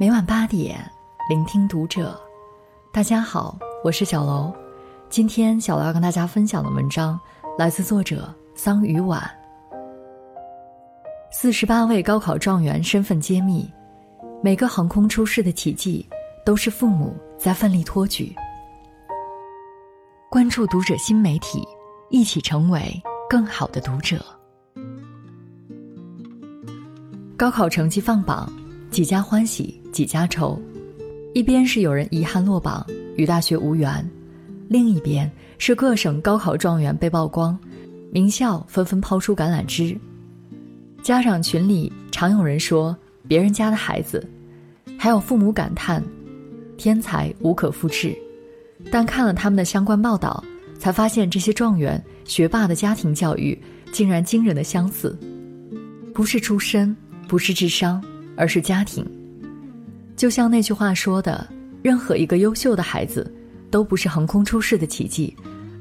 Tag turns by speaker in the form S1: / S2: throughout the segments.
S1: 每晚八点，聆听读者。大家好，我是小楼。今天小楼要跟大家分享的文章来自作者桑榆晚。四十八位高考状元身份揭秘，每个横空出世的奇迹，都是父母在奋力托举。关注读者新媒体，一起成为更好的读者。高考成绩放榜。几家欢喜几家愁，一边是有人遗憾落榜与大学无缘，另一边是各省高考状元被曝光，名校纷纷抛出橄榄枝。家长群里常有人说别人家的孩子，还有父母感叹天才无可复制。但看了他们的相关报道，才发现这些状元学霸的家庭教育竟然惊人的相似，不是出身，不是智商。而是家庭，就像那句话说的：“任何一个优秀的孩子，都不是横空出世的奇迹，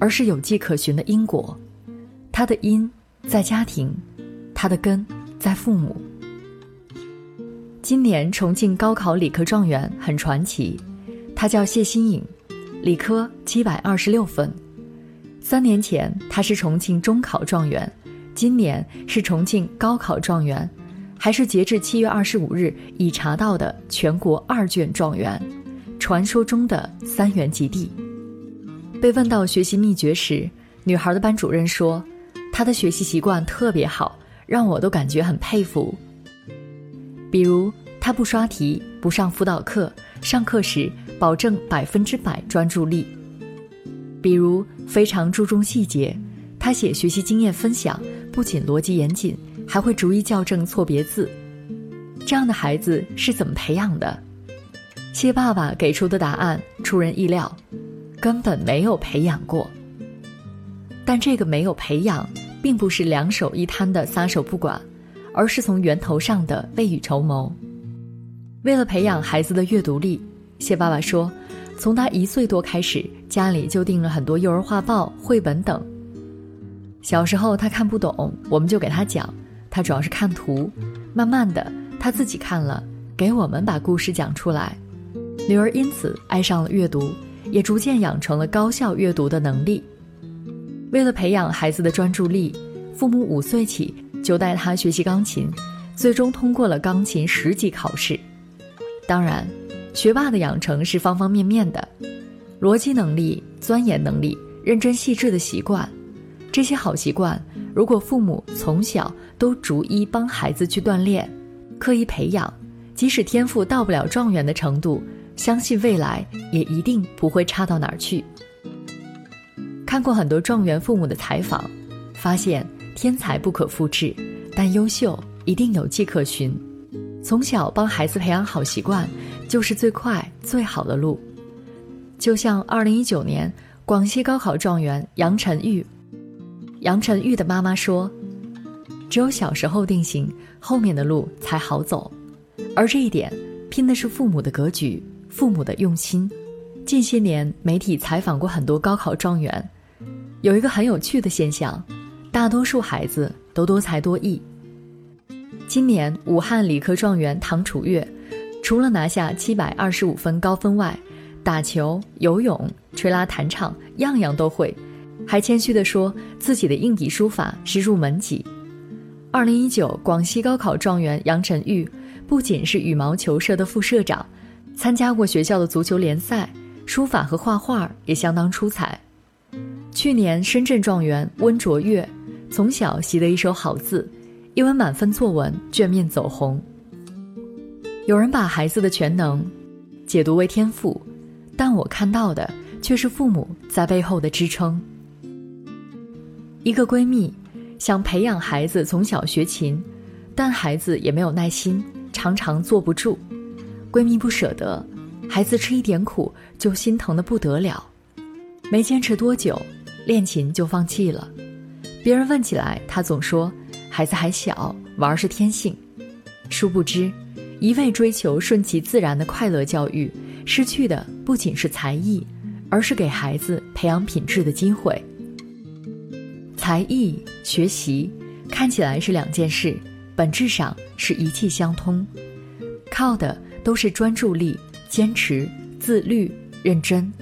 S1: 而是有迹可循的因果。他的因在家庭，他的根在父母。”今年重庆高考理科状元很传奇，他叫谢新颖，理科七百二十六分。三年前他是重庆中考状元，今年是重庆高考状元。还是截至七月二十五日已查到的全国二卷状元，传说中的三元及第。被问到学习秘诀时，女孩的班主任说：“她的学习习惯特别好，让我都感觉很佩服。比如，她不刷题，不上辅导课，上课时保证百分之百专注力；比如，非常注重细节，她写学习经验分享不仅逻辑严谨。”还会逐一校正错别字，这样的孩子是怎么培养的？谢爸爸给出的答案出人意料，根本没有培养过。但这个没有培养，并不是两手一摊的撒手不管，而是从源头上的未雨绸缪。为了培养孩子的阅读力，谢爸爸说，从他一岁多开始，家里就订了很多幼儿画报、绘本等。小时候他看不懂，我们就给他讲。他主要是看图，慢慢的他自己看了，给我们把故事讲出来。女儿因此爱上了阅读，也逐渐养成了高效阅读的能力。为了培养孩子的专注力，父母五岁起就带他学习钢琴，最终通过了钢琴十级考试。当然，学霸的养成是方方面面的，逻辑能力、钻研能力、认真细致的习惯，这些好习惯。如果父母从小都逐一帮孩子去锻炼，刻意培养，即使天赋到不了状元的程度，相信未来也一定不会差到哪儿去。看过很多状元父母的采访，发现天才不可复制，但优秀一定有迹可循。从小帮孩子培养好习惯，就是最快最好的路。就像二零一九年广西高考状元杨晨玉。杨晨玉的妈妈说：“只有小时候定型，后面的路才好走。”而这一点，拼的是父母的格局，父母的用心。近些年，媒体采访过很多高考状元，有一个很有趣的现象：大多数孩子都多才多艺。今年武汉理科状元唐楚月，除了拿下七百二十五分高分外，打球、游泳、吹拉弹唱，样样都会。还谦虚地说自己的硬笔书法是入门级。二零一九广西高考状元杨晨玉，不仅是羽毛球社的副社长，参加过学校的足球联赛，书法和画画也相当出彩。去年深圳状元温卓越，从小习得一手好字，一文满分作文卷面走红。有人把孩子的全能解读为天赋，但我看到的却是父母在背后的支撑。一个闺蜜想培养孩子从小学琴，但孩子也没有耐心，常常坐不住。闺蜜不舍得，孩子吃一点苦就心疼的不得了，没坚持多久，练琴就放弃了。别人问起来，她总说孩子还小，玩是天性。殊不知，一味追求顺其自然的快乐教育，失去的不仅是才艺，而是给孩子培养品质的机会。才艺学习看起来是两件事，本质上是一气相通，靠的都是专注力、坚持、自律、认真。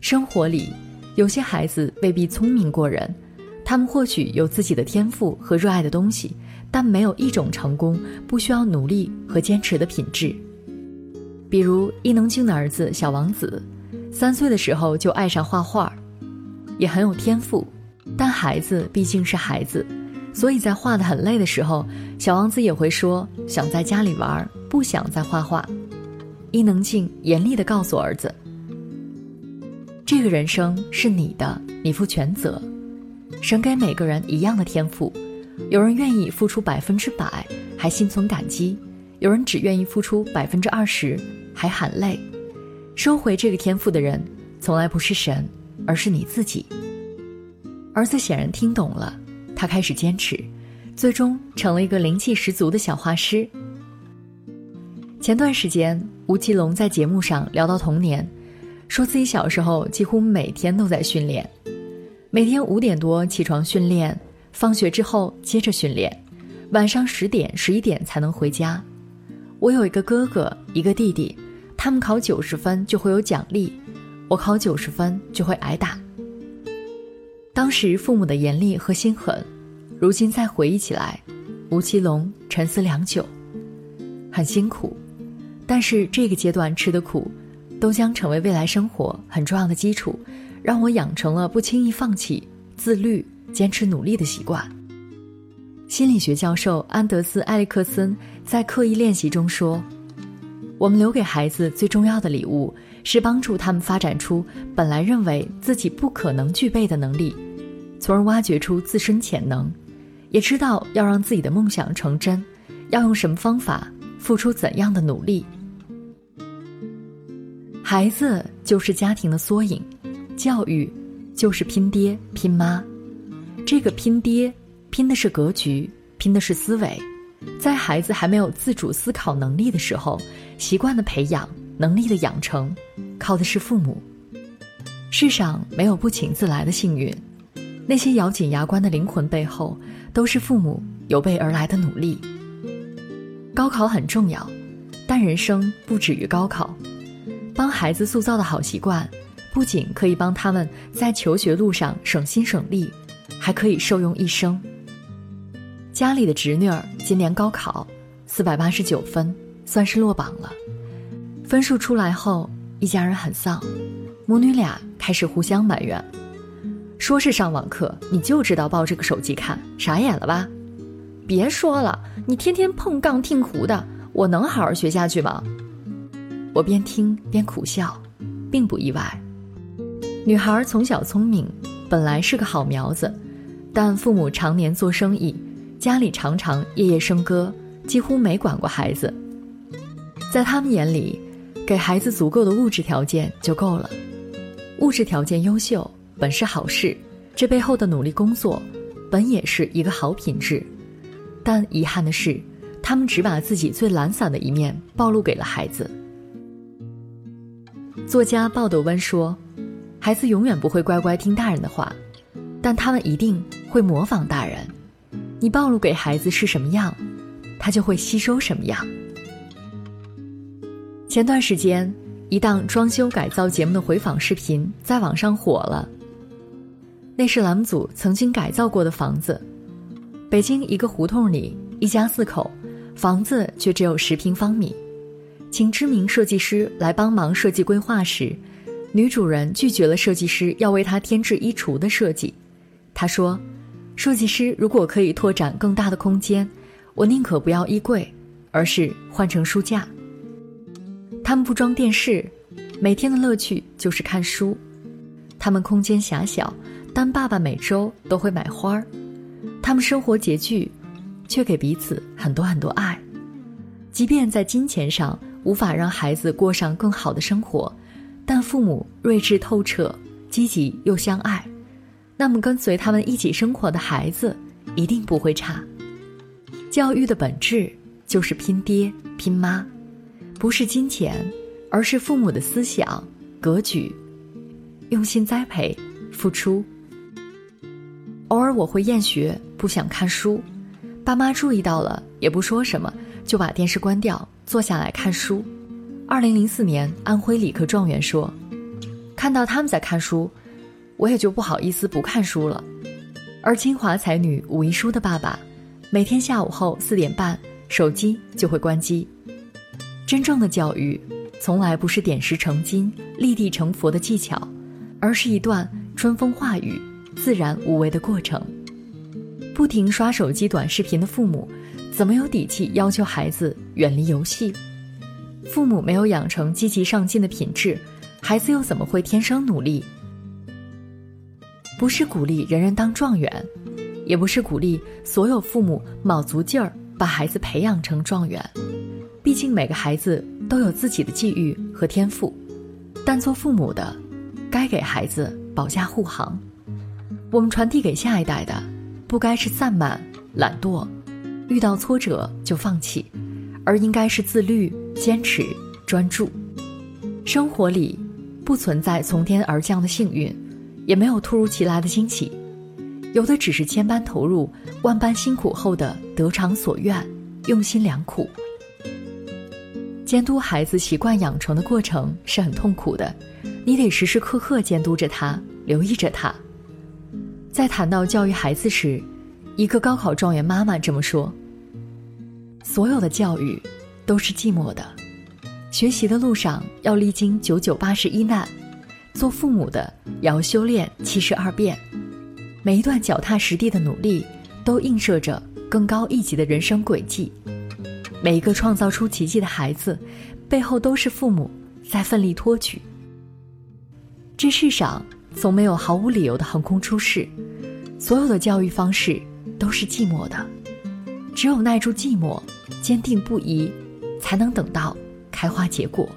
S1: 生活里，有些孩子未必聪明过人，他们或许有自己的天赋和热爱的东西，但没有一种成功不需要努力和坚持的品质。比如伊能静的儿子小王子，三岁的时候就爱上画画，也很有天赋，但孩子毕竟是孩子，所以在画的很累的时候，小王子也会说想在家里玩，不想再画画。伊能静严厉地告诉儿子。这个人生是你的，你负全责。神给每个人一样的天赋，有人愿意付出百分之百，还心存感激；有人只愿意付出百分之二十，还喊累。收回这个天赋的人，从来不是神，而是你自己。儿子显然听懂了，他开始坚持，最终成了一个灵气十足的小画师。前段时间，吴奇隆在节目上聊到童年。说自己小时候几乎每天都在训练，每天五点多起床训练，放学之后接着训练，晚上十点十一点才能回家。我有一个哥哥，一个弟弟，他们考九十分就会有奖励，我考九十分就会挨打。当时父母的严厉和心狠，如今再回忆起来，吴奇隆沉思良久，很辛苦，但是这个阶段吃的苦。都将成为未来生活很重要的基础，让我养成了不轻易放弃、自律、坚持努力的习惯。心理学教授安德斯·埃利克森在刻意练习中说：“我们留给孩子最重要的礼物，是帮助他们发展出本来认为自己不可能具备的能力，从而挖掘出自身潜能，也知道要让自己的梦想成真，要用什么方法，付出怎样的努力。”孩子就是家庭的缩影，教育就是拼爹拼妈。这个拼爹拼的是格局，拼的是思维。在孩子还没有自主思考能力的时候，习惯的培养、能力的养成，靠的是父母。世上没有不请自来的幸运，那些咬紧牙关的灵魂背后，都是父母有备而来的努力。高考很重要，但人生不止于高考。帮孩子塑造的好习惯，不仅可以帮他们在求学路上省心省力，还可以受用一生。家里的侄女儿今年高考，四百八十九分，算是落榜了。分数出来后，一家人很丧，母女俩开始互相埋怨：“说是上网课，你就知道抱这个手机看，傻眼了吧？别说了，你天天碰杠听胡的，我能好好学下去吗？”我边听边苦笑，并不意外。女孩从小聪明，本来是个好苗子，但父母常年做生意，家里常常夜夜笙歌，几乎没管过孩子。在他们眼里，给孩子足够的物质条件就够了。物质条件优秀本是好事，这背后的努力工作，本也是一个好品质。但遗憾的是，他们只把自己最懒散的一面暴露给了孩子。作家鲍德温说：“孩子永远不会乖乖听大人的话，但他们一定会模仿大人。你暴露给孩子是什么样，他就会吸收什么样。”前段时间，一档装修改造节目的回访视频在网上火了。那是栏目组曾经改造过的房子，北京一个胡同里，一家四口，房子却只有十平方米。请知名设计师来帮忙设计规划时，女主人拒绝了设计师要为她添置衣橱的设计。她说：“设计师如果可以拓展更大的空间，我宁可不要衣柜，而是换成书架。”他们不装电视，每天的乐趣就是看书。他们空间狭小，但爸爸每周都会买花儿。他们生活拮据，却给彼此很多很多爱，即便在金钱上。无法让孩子过上更好的生活，但父母睿智透彻、积极又相爱，那么跟随他们一起生活的孩子一定不会差。教育的本质就是拼爹拼妈，不是金钱，而是父母的思想格局，用心栽培，付出。偶尔我会厌学，不想看书，爸妈注意到了也不说什么。就把电视关掉，坐下来看书。二零零四年，安徽理科状元说：“看到他们在看书，我也就不好意思不看书了。”而清华才女武一书的爸爸，每天下午后四点半，手机就会关机。真正的教育，从来不是点石成金、立地成佛的技巧，而是一段春风化雨、自然无为的过程。不停刷手机短视频的父母，怎么有底气要求孩子远离游戏？父母没有养成积极上进的品质，孩子又怎么会天生努力？不是鼓励人人当状元，也不是鼓励所有父母卯足劲儿把孩子培养成状元。毕竟每个孩子都有自己的际遇和天赋，但做父母的，该给孩子保驾护航。我们传递给下一代的。不该是散漫、懒惰，遇到挫折就放弃，而应该是自律、坚持、专注。生活里不存在从天而降的幸运，也没有突如其来的惊喜，有的只是千般投入、万般辛苦后的得偿所愿、用心良苦。监督孩子习惯养成的过程是很痛苦的，你得时时刻刻监督着他，留意着他。在谈到教育孩子时，一个高考状元妈妈这么说：“所有的教育都是寂寞的，学习的路上要历经九九八十一难，做父母的也要修炼七十二变。每一段脚踏实地的努力，都映射着更高一级的人生轨迹。每一个创造出奇迹的孩子，背后都是父母在奋力托举。这世上从没有毫无理由的横空出世。”所有的教育方式都是寂寞的，只有耐住寂寞，坚定不移，才能等到开花结果。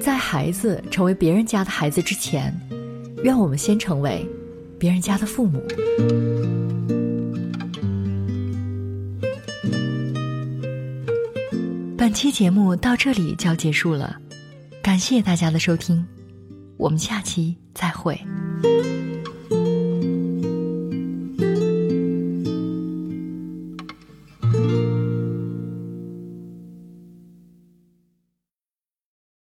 S1: 在孩子成为别人家的孩子之前，愿我们先成为别人家的父母。本期节目到这里就要结束了，感谢大家的收听，我们下期再会。